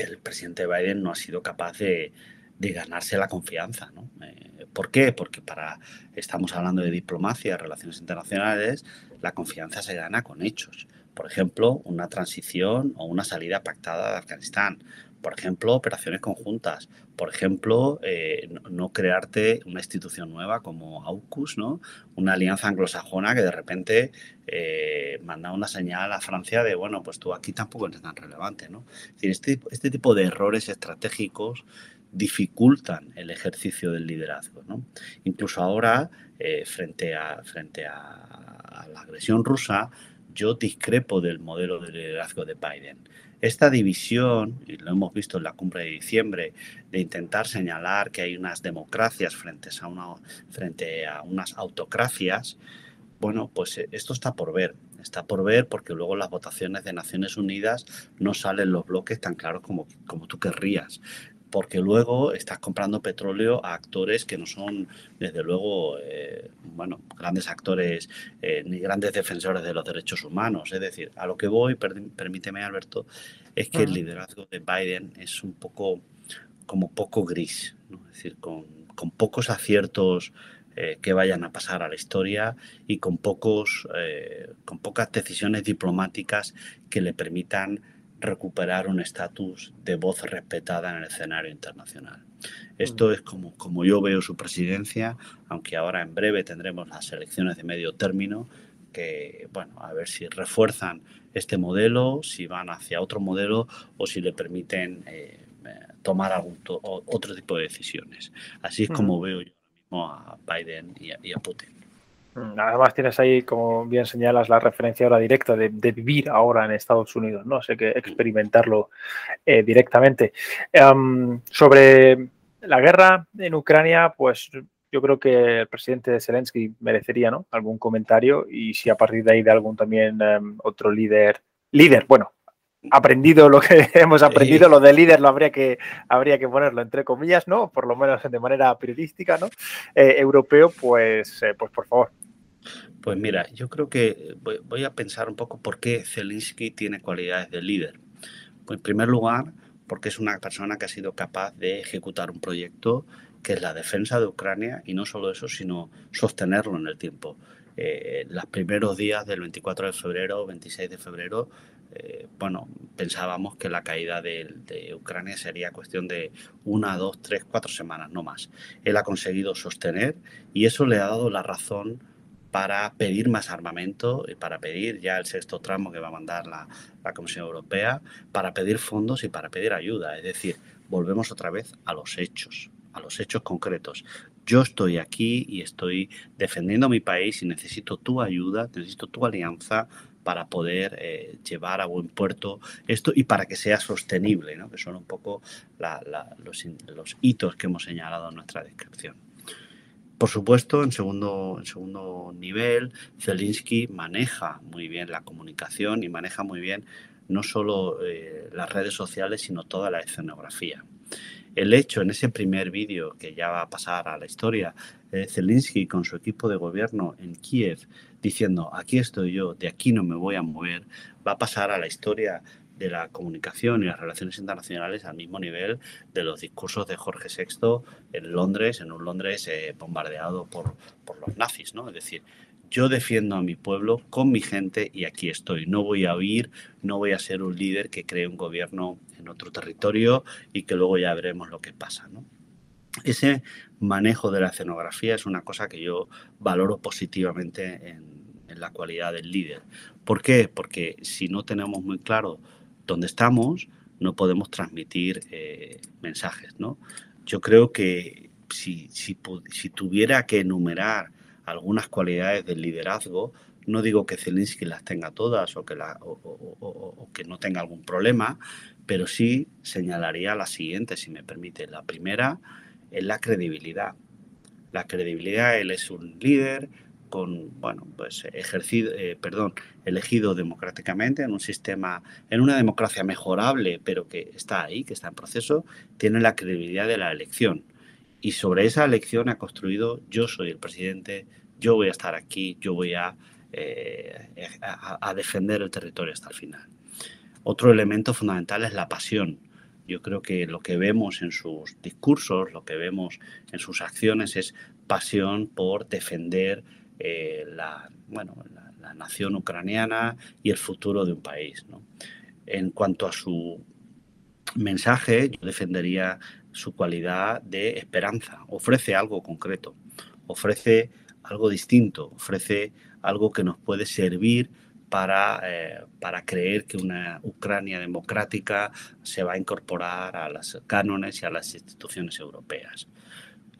el presidente Biden no ha sido capaz de, ganarse la confianza. ¿no? Eh, ¿Por qué? Porque para estamos hablando de diplomacia, relaciones internacionales, la confianza se gana con hechos. Por ejemplo, una transición o una salida pactada de Afganistán. Por ejemplo, operaciones conjuntas. Por ejemplo, eh, no, crearte una institución nueva como AUKUS, ¿no? una alianza anglosajona que de repente eh, manda una señal a Francia de, bueno, pues tú aquí tampoco eres tan relevante. ¿no? este, este tipo de errores estratégicos dificultan el ejercicio del liderazgo. ¿no? Incluso ahora, eh, frente, a, frente a, la agresión rusa, yo discrepo del modelo de liderazgo de Biden. Esta división, y lo hemos visto en la cumbre de diciembre, de intentar señalar que hay unas democracias frente a, una, frente a unas autocracias, bueno, pues eh, esto está por ver. Está por ver porque luego las votaciones de Naciones Unidas no salen los bloques tan claros como, como tú querrías porque luego estás comprando petróleo a actores que no son, desde luego, eh, bueno, grandes actores eh, ni grandes defensores de los derechos humanos. Es decir, a lo que voy, permíteme, Alberto, es que el liderazgo de Biden es un poco como poco gris, es decir, con, pocos aciertos eh, que vayan a pasar a la historia y con, pocos, con pocas decisiones diplomáticas que le permitan recuperar un estatus de voz respetada en el escenario internacional. Esto es como, como yo veo su presidencia, aunque ahora en breve tendremos las elecciones de medio término, que, bueno, a ver si refuerzan este modelo, si van hacia otro modelo o si le permiten eh, tomar algún otro tipo de decisiones. Así es como veo yo mismo a Biden y a Putin. Además tienes ahí, como bien señalas, la referencia ahora directa de, vivir ahora en Estados Unidos, ¿no? Sé que experimentarlo eh, directamente. Em, sobre la guerra en Ucrania, pues yo creo que el presidente Zelensky merecería, ¿no? Algún comentario y si a partir de ahí de algún también em, otro líder, líder, bueno, aprendido lo que hemos aprendido, lo de líder lo habría que, habría que ponerlo entre comillas, ¿no? Por lo menos de manera periodística, ¿no? Eh, europeo, pues, eh, pues por favor. Pues mira, yo creo que voy, a pensar un poco por qué Zelensky tiene cualidades de líder. Pues en primer lugar, porque es una persona que ha sido capaz de ejecutar un proyecto que es la defensa de Ucrania y no solo eso, sino sostenerlo en el tiempo. Eh, los primeros días del 24 de febrero, 26 de febrero, eh, bueno, pensábamos que la caída de, Ucrania sería cuestión de una, dos, tres, cuatro semanas, no más. Él ha conseguido sostener y eso le ha dado la razón para pedir más armamento y para pedir ya el sexto tramo que va a mandar la, Comisión Europea, para pedir fondos y para pedir ayuda. Es decir, volvemos otra vez a los hechos, a los hechos concretos. Yo estoy aquí y estoy defendiendo mi país y necesito tu ayuda, necesito tu alianza para poder eh, llevar a buen puerto esto y para que sea sostenible, ¿no? que son un poco los hitos que hemos señalado en nuestra descripción. Por supuesto, en segundo, nivel, Zelinsky maneja muy bien la comunicación y maneja muy bien no solo eh, las redes sociales, sino toda la escenografía. El hecho en ese primer vídeo que ya va a pasar a la historia, de Zelensky con su equipo de gobierno en Kiev diciendo aquí estoy yo, de aquí no me voy a mover, va a pasar a la historia de la comunicación y las relaciones internacionales al mismo nivel de los discursos de Jorge VI en Londres, en un Londres eh, bombardeado por, por los nazis, ¿no? Es decir, yo defiendo a mi pueblo con mi gente y aquí estoy. No voy a huir, no voy a ser un líder que cree un gobierno en otro territorio y que luego ya veremos lo que pasa, ¿no? ese manejo de la escenografía es una cosa que yo valoro positivamente en, la cualidad del líder. ¿Por qué? Porque si no tenemos muy claro dónde estamos, no podemos transmitir eh, mensajes. ¿no? Yo creo que si, si, tuviera que enumerar algunas cualidades del liderazgo, no digo que Zelensky las tenga todas o que, la, o, que no tenga algún problema, pero sí señalaría la siguiente, si me permite. La primera es la credibilidad. La credibilidad, él es un líder con, bueno, pues ejercido, eh, perdón, elegido democráticamente en un sistema, en una democracia mejorable, pero que está ahí, que está en proceso, tiene la credibilidad de la elección. Y sobre esa elección ha construido, yo soy el presidente, yo voy a estar aquí, yo voy a, eh, a defender el territorio hasta el final. Otro elemento fundamental es la pasión. Yo creo que lo que vemos en sus discursos, lo que vemos en sus acciones es pasión por defender eh, la, bueno, la, nación ucraniana y el futuro de un país. En cuanto a su mensaje, yo defendería su cualidad de esperanza. Ofrece algo concreto, ofrece algo distinto, ofrece algo que nos puede servir para, eh, para creer que una Ucrania democrática se va a incorporar a los cánones y a las instituciones europeas.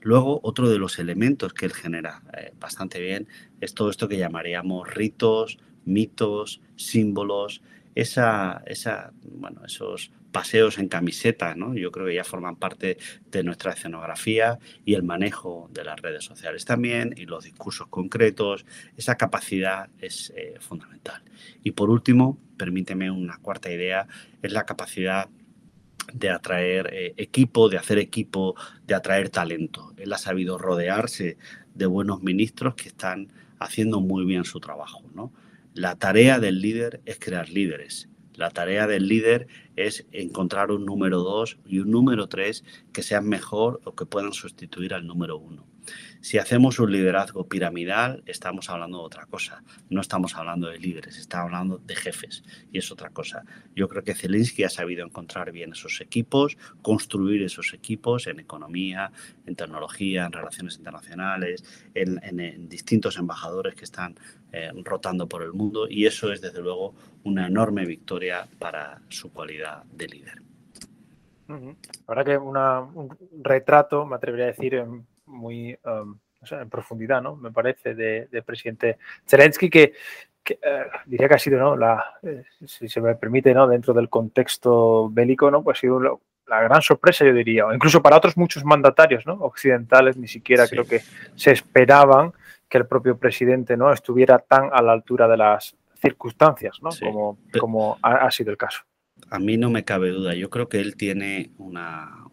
Luego, otro de los elementos que él genera eh, bastante bien es todo esto que llamaríamos ritos, mitos, símbolos, esa, esa, bueno, esos paseos en camiseta, ¿no? yo creo que ya forman parte de nuestra escenografía y el manejo de las redes sociales también y los discursos concretos, esa capacidad es eh, fundamental. Y por último, permíteme una cuarta idea, es la capacidad de atraer eh, equipo, de hacer equipo, de atraer talento. Él ha sabido rodearse de buenos ministros que están haciendo muy bien su trabajo. ¿no? La tarea del líder es crear líderes la tarea del líder es encontrar un número dos y un número tres que sean mejor o que puedan sustituir al número uno. Si hacemos un liderazgo piramidal, estamos hablando de otra cosa. No estamos hablando de líderes, estamos hablando de jefes y es otra cosa. Yo creo que Zelensky ha sabido encontrar bien esos equipos, construir esos equipos en economía, en tecnología, en relaciones internacionales, en, distintos embajadores que están eh, rotando por el mundo y eso es desde luego una enorme victoria para su cualidad de líder. Ahora que un retrato, me atrevería a decir, muy um, en profundidad, ¿no? Me parece, de, presidente Zelensky, que, eh, diría que ha sido, ¿no? La, eh, si se me permite, ¿no? Dentro del contexto bélico, ¿no? Pues ha sido la gran sorpresa, yo diría, o incluso para otros muchos mandatarios, ¿no? Occidentales, ni siquiera creo que se esperaban que el propio presidente, ¿no? Estuviera tan a la altura de las circunstancias, ¿no? Como, como ha sido el caso. A mí no me cabe duda. Yo creo que él tiene una,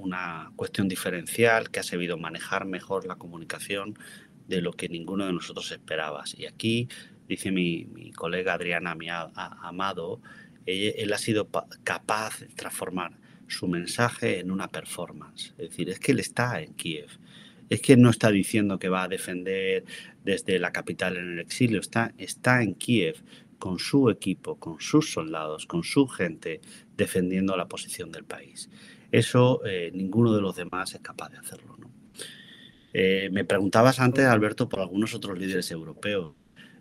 una cuestión diferencial, que ha sabido manejar mejor la comunicación de lo que ninguno de nosotros esperaba. Y aquí, dice mi, colega Adriana Amado, él, ha sido capaz de transformar su mensaje en una performance. Es decir, es que él está en Kiev. Es que no está diciendo que va a defender desde la capital en el exilio, está, está en Kiev con su equipo, con sus soldados, con su gente, defendiendo la posición del país. Eso eh, ninguno de los demás es capaz de hacerlo. Eh, me preguntabas antes, Alberto, por algunos otros líderes europeos.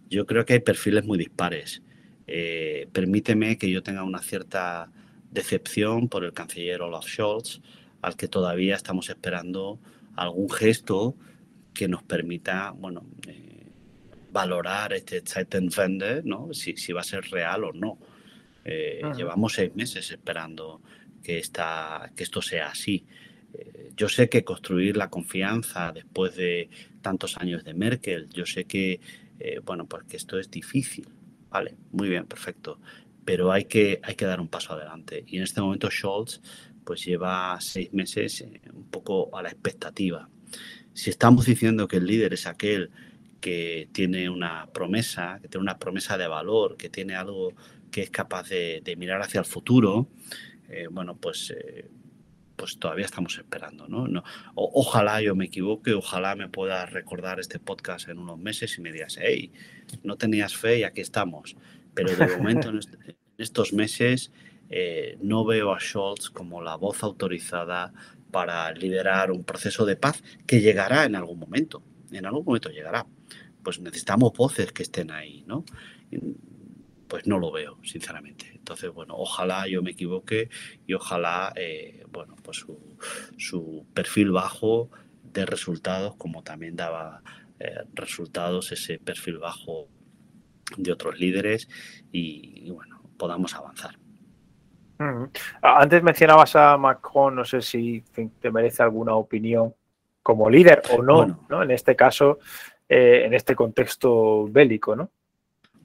Yo creo que hay perfiles muy dispares. Eh, permíteme que yo tenga una cierta decepción por el canciller Olaf Scholz, al que todavía estamos esperando algún gesto que nos permita, bueno, valorar este Zeitenwende, ¿no? Si, si, va a ser real o no. Llevamos seis meses esperando que, esta, que esto sea así. Eh, yo sé que construir la confianza después de tantos años de Merkel, yo sé que, eh, bueno, pues que esto es difícil, ¿vale? Muy bien, perfecto. Pero hay que, hay que dar un paso adelante. Y en este momento Scholz pues lleva seis meses eh, un poco a la expectativa. Si estamos diciendo que el líder es aquel que tiene una promesa, que tiene una promesa de valor, que tiene algo que es capaz de, mirar hacia el futuro, eh, bueno, pues, eh, pues todavía estamos esperando, ¿no? no ojalá yo me equivoque, ojalá me pueda recordar este podcast en unos meses y me digas, hey, no tenías fe y aquí estamos. Pero de momento en, estos meses eh, no veo a Scholz como la voz autorizada para liderar un proceso de paz que llegará en algún momento. En algún momento llegará. Pues necesitamos voces que estén ahí, ¿no? Pues no lo veo, sinceramente. Entonces, bueno, ojalá yo me equivoque y ojalá, eh, bueno, pues su, su, perfil bajo de resultados, como también daba eh, resultados ese perfil bajo de otros líderes y, bueno, podamos avanzar. Antes mencionabas a Macron, no sé si te merece alguna opinión como líder o no, ¿no? En este caso, eh, en este contexto bélico, ¿no?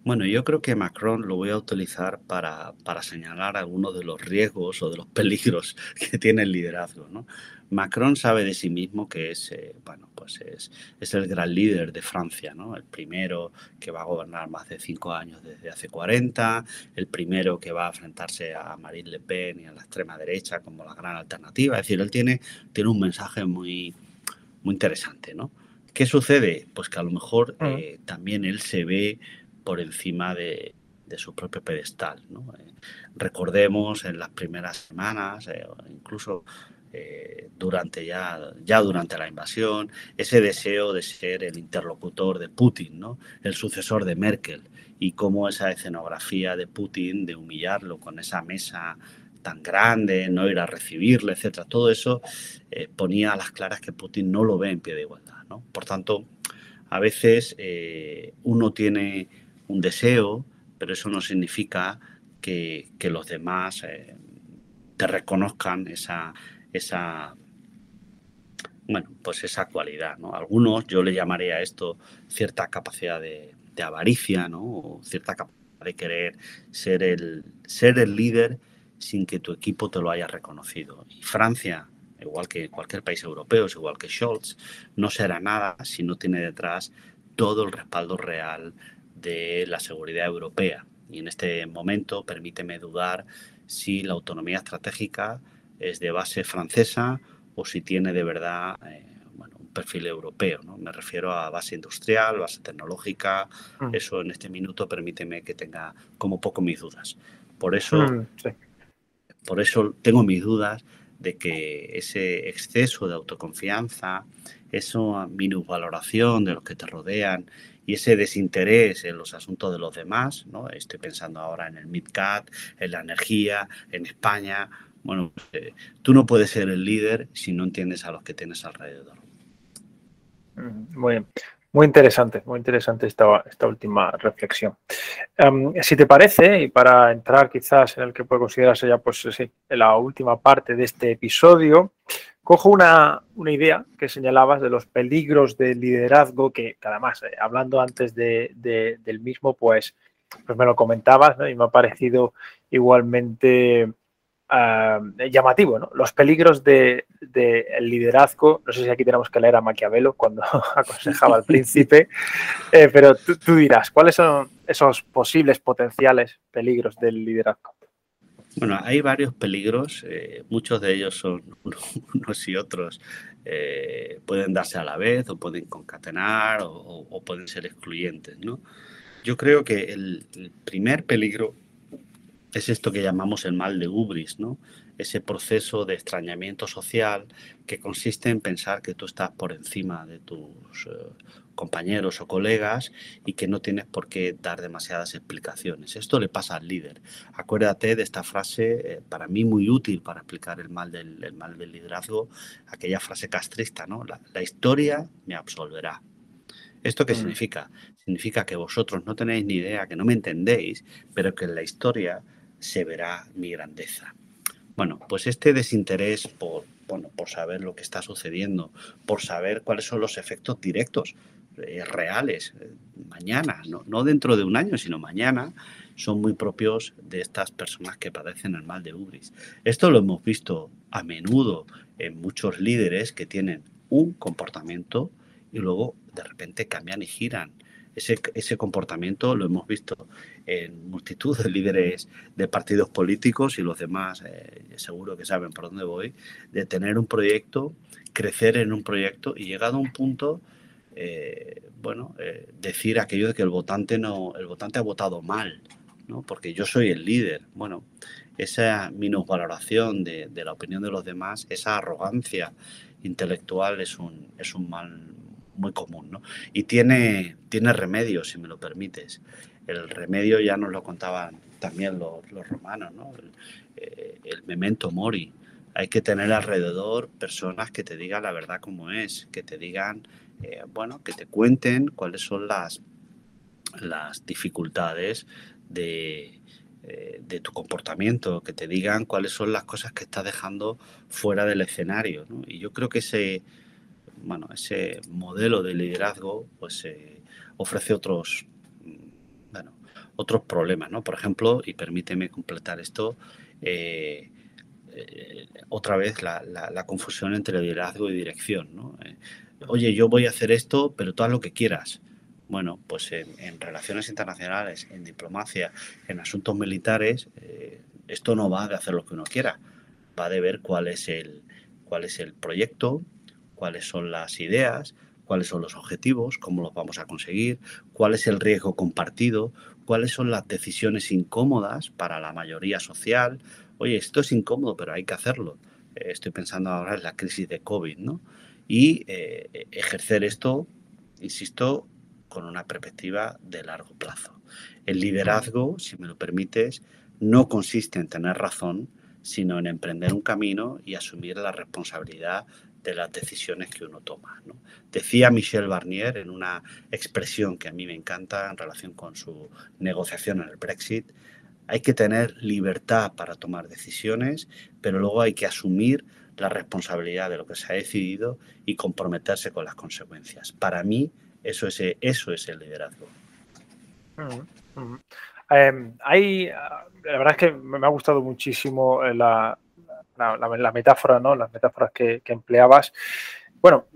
Bueno, yo creo que Macron lo voy a utilizar para, para, señalar algunos de los riesgos o de los peligros que tiene el liderazgo. ¿no? Macron sabe de sí mismo que es, eh, bueno, pues es, es, el gran líder de Francia, ¿no? el primero que va a gobernar más de cinco años desde hace 40, el primero que va a enfrentarse a Marine Le Pen y a la extrema derecha como la gran alternativa. Es decir, él tiene, tiene un mensaje muy, muy interesante. ¿no? ¿Qué sucede? Pues que a lo mejor mm. eh, también él se ve por encima de, su propio pedestal. Eh, recordemos en las primeras semanas, eh, incluso eh, durante ya, ya durante la invasión, ese deseo de ser el interlocutor de Putin, ¿no? el sucesor de Merkel, y cómo esa escenografía de Putin, de humillarlo con esa mesa tan grande, no ir a recibirle, etcétera, todo eso ponía a las claras que Putin no lo ve en pie de igualdad. ¿no? Por tanto, a veces uno tiene un deseo, pero eso no significa que, los demás eh, te reconozcan esa, esa, bueno, pues esa cualidad. ¿no? Algunos yo le llamaría a esto cierta capacidad de, avaricia, ¿no? o cierta capacidad de querer ser el, ser el líder sin que tu equipo te lo haya reconocido. Y Francia, igual que cualquier país europeo, igual que Scholz, no será nada si no tiene detrás todo el respaldo real de la seguridad europea. Y en este momento permíteme dudar si la autonomía estratégica es de base francesa o si tiene de verdad eh, bueno, un perfil europeo. ¿no? Me refiero a base industrial, base tecnológica. Mm. Eso en este minuto permíteme que tenga como poco mis dudas. Por eso, mm, por eso tengo mis dudas de que ese exceso de autoconfianza, esa minusvaloración de los que te rodean y ese desinterés en los asuntos de los demás, ¿no? Estoy pensando ahora en el MidCat, en la energía, en España. Bueno, eh, tú no puedes ser el líder si no entiendes a los que tienes alrededor. Mm, muy bien. Muy interesante, muy interesante esta, esta última reflexión. Em, si te parece, y para entrar quizás en el que puede considerarse ya pues sí, la última parte de este episodio, cojo una, idea que señalabas de los peligros del liderazgo, que, además, eh, hablando antes de, del mismo, pues, pues me lo comentabas y me ha parecido igualmente ah, llamativo. ¿no? Los peligros del liderazgo, no sé si aquí tenemos que leer a Maquiavelo cuando aconsejaba al príncipe, eh, pero tú dirás, ¿cuáles son esos posibles potenciales peligros del liderazgo? Bueno, hay varios peligros, eh, muchos de ellos son unos y otros, eh, pueden darse a la vez o pueden concatenar o, pueden ser excluyentes. Yo creo que el, primer peligro es esto que llamamos el mal de Ubris, ¿no? ese proceso de extrañamiento social que consiste en pensar que tú estás por encima de tus eh, compañeros o colegas y que no tienes por qué dar demasiadas explicaciones. Esto le pasa al líder. Acuérdate de esta frase, eh, para mí muy útil para explicar el mal del, mal del liderazgo, aquella frase castrista, ¿no? La, historia me absolverá. ¿Esto qué mm. significa? Significa que vosotros no tenéis ni idea, que no me entendéis, pero que en la historia se verá mi grandeza. Bueno, pues este desinterés por, bueno, por saber lo que está sucediendo, por saber cuáles son los efectos directos eh, reales, eh, mañana, no, dentro de un año, sino mañana, son muy propios de estas personas que padecen el mal de Ubris. Esto lo hemos visto a menudo en muchos líderes que tienen un comportamiento y luego de repente cambian y giran. Ese, ese, comportamiento lo hemos visto en multitud de líderes de partidos políticos y los demás eh, seguro que saben por dónde voy, de tener un proyecto, crecer en un proyecto y llegado a un punto eh, bueno, eh, decir aquello de que el votante no, el votante ha votado mal, ¿no? Porque yo soy el líder. Bueno, esa minusvaloración de, de la opinión de los demás, esa arrogancia intelectual es un, es un mal muy común, ¿no? Y tiene, tiene remedio, si me lo permites. El remedio ya nos lo contaban también los, romanos, ¿no? El, eh, el, memento mori. Hay que tener alrededor personas que te digan la verdad como es, que te digan, eh, bueno, que te cuenten cuáles son las, las dificultades de, eh, de tu comportamiento, que te digan cuáles son las cosas que estás dejando fuera del escenario. ¿no? Y yo creo que ese, bueno, ese modelo de liderazgo pues, eh, ofrece otros, bueno, otros problemas. ¿no? Por ejemplo, y permíteme completar esto, eh, eh otra vez la, confusión entre liderazgo y dirección. ¿no? Oye, yo voy a hacer esto, pero tú haz lo que quieras. Bueno, pues en, en, relaciones internacionales, en diplomacia, en asuntos militares, esto no va de hacer lo que uno quiera, va de ver cuál es el, cuál es el proyecto, cuáles son las ideas, cuáles son los objetivos, cómo los vamos a conseguir, cuál es el riesgo compartido, cuáles son las decisiones incómodas para la mayoría social. Oye, esto es incómodo, pero hay que hacerlo. Eh, estoy pensando ahora en la crisis de COVID, ¿no? Y eh, ejercer esto, insisto, con una perspectiva de largo plazo. El liderazgo, si me lo permites, no consiste en tener razón, sino en emprender un camino y asumir la responsabilidad de las decisiones que uno toma. Decía Michel Barnier en una expresión que a mí me encanta en relación con su negociación en el Brexit, hay que tener libertad para tomar decisiones, pero luego hay que asumir la responsabilidad de lo que se ha decidido y comprometerse con las consecuencias. Para mí, eso es, eso es el liderazgo. Uh -huh. eh, hay, la verdad es que me ha gustado muchísimo la, la, la, metáfora, ¿no? las metáforas que, empleabas. Bueno,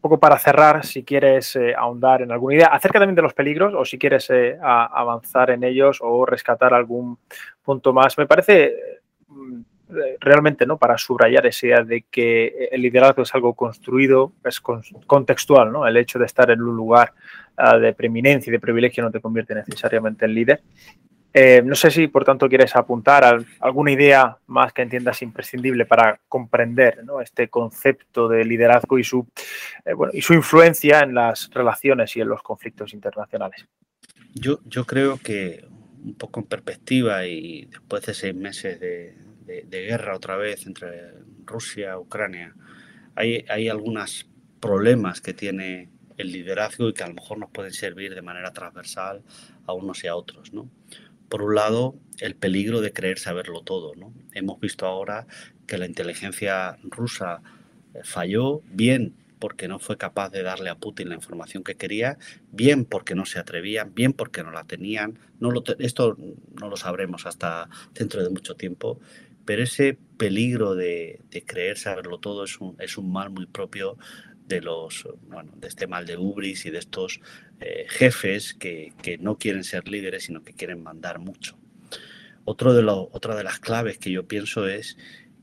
poco para cerrar, si quieres eh, ahondar en alguna idea, acerca también de los peligros o si quieres eh, avanzar en ellos o rescatar algún punto más. Me parece mm, realmente no para subrayar esa idea de que el liderazgo es algo construido, es con, contextual, ¿no? El hecho de estar en un lugar uh, de preeminencia y de privilegio no te convierte necesariamente en líder. Eh, no sé si, por tanto, quieres apuntar a alguna idea más que entiendas imprescindible para comprender ¿no? este concepto de liderazgo y su, eh, bueno, y su influencia en las relaciones y en los conflictos internacionales. Yo, yo creo que un poco en perspectiva y después de seis meses de, de, de guerra otra vez entre Rusia y Ucrania, hay, hay algunos problemas que tiene el liderazgo y que a lo mejor nos pueden servir de manera transversal a unos y a otros, ¿no? Por un lado, el peligro de creer saberlo todo, ¿no? Hemos visto ahora que la inteligencia rusa falló, bien porque no fue capaz de darle a Putin la información que quería, bien porque no se atrevían, bien porque no la tenían. No lo esto no lo sabremos hasta dentro de mucho tiempo, pero ese peligro de, creer saberlo todo es un, mal muy propio de los bueno de este mal de ubris y de estos eh, jefes que, que, no quieren ser líderes sino que quieren mandar mucho otro de otra de las claves que yo pienso es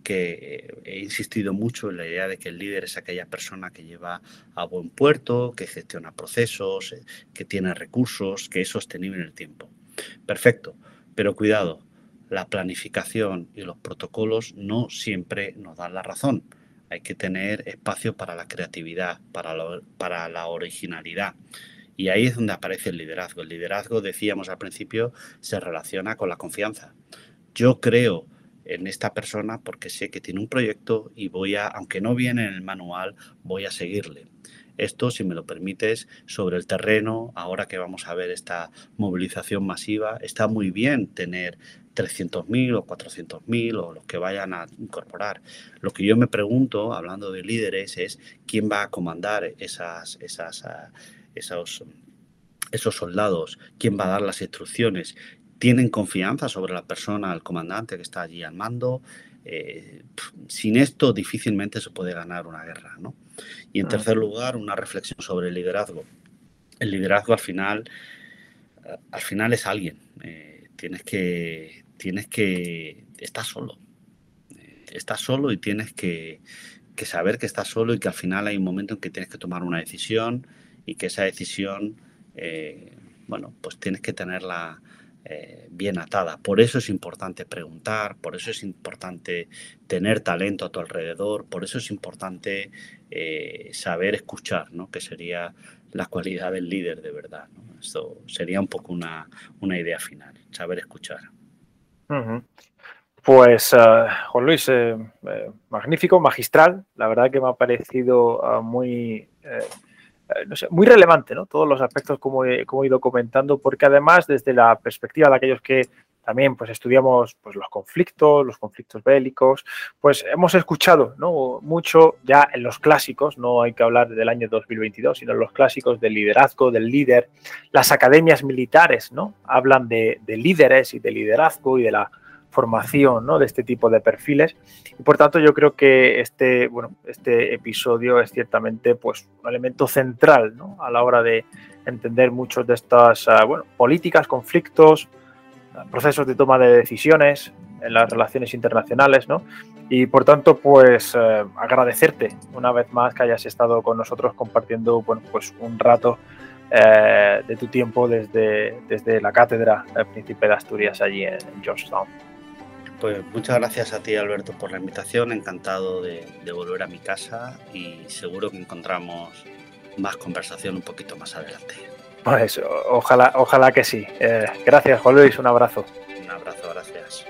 que he insistido mucho en la idea de que el líder es aquella persona que lleva a buen puerto, que gestiona procesos, eh, que tiene recursos, que es sostenible en el tiempo. Perfecto, pero cuidado, la planificación y los protocolos no siempre nos dan la razón. Hay que tener espacio para la creatividad, para, para la originalidad. Y ahí es donde aparece el liderazgo. El liderazgo, decíamos al principio, se relaciona con la confianza. Yo creo en esta persona porque sé que tiene un proyecto y voy a, aunque no viene en el manual, voy a seguirle. Esto, si me lo permites, sobre el terreno, ahora que vamos a ver esta movilización masiva, está muy bien tener 300.000 o 400.000 o los que vayan a incorporar. Lo que yo me pregunto, hablando de líderes, es quién va a comandar esas, esas, uh, esos, esos soldados, quién va a dar las instrucciones, tienen confianza sobre la persona, el comandante que está allí al mando. Eh, sin esto difícilmente se puede ganar una guerra. ¿no? Y en tercer lugar, una reflexión sobre el liderazgo. El liderazgo al final, al final es alguien. Eh, tienes que, tienes que, estás solo. Estás solo y tienes que, saber que estás solo y que al final hay un momento en que tienes que tomar una decisión y que esa decisión, eh, bueno, pues tienes que tener la, eh, bien atada. Por eso es importante preguntar, por eso es importante tener talento a tu alrededor, por eso es importante eh, saber escuchar, ¿no? que sería la cualidad del líder de verdad. Esto sería un poco una idea final, saber escuchar. Pues, uh, Juan Luis, eh, eh, magnífico, magistral. La verdad que me ha parecido uh, muy, eh, no sé, muy relevante, ¿no? Todos los aspectos como he, como he, ido comentando, porque además desde la perspectiva de aquellos que también pues estudiamos pues, los conflictos, los conflictos bélicos, pues hemos escuchado ¿no? mucho ya en los clásicos, no hay que hablar del año 2022, sino en los clásicos del liderazgo, del líder. Las academias militares ¿no? hablan de, de líderes y de liderazgo y de la formación ¿no? de este tipo de perfiles. Y por tanto, yo creo que este, bueno, este episodio es ciertamente pues, un elemento central ¿no? a la hora de entender muchos de estas uh, bueno, políticas, conflictos, procesos de toma de decisiones en las relaciones internacionales, ¿no? Y por tanto, pues eh, agradecerte una vez más que hayas estado con nosotros compartiendo, bueno, pues un rato eh, de tu tiempo desde, desde la cátedra del Príncipe de Asturias allí en Georgetown. Pues muchas gracias a ti, Alberto, por la invitación. Encantado de, de volver a mi casa y seguro que encontramos más conversación un poquito más adelante. Pues ojalá, ojalá que sí. Eh, gracias, Juan Luis, un abrazo. Un abrazo, gracias.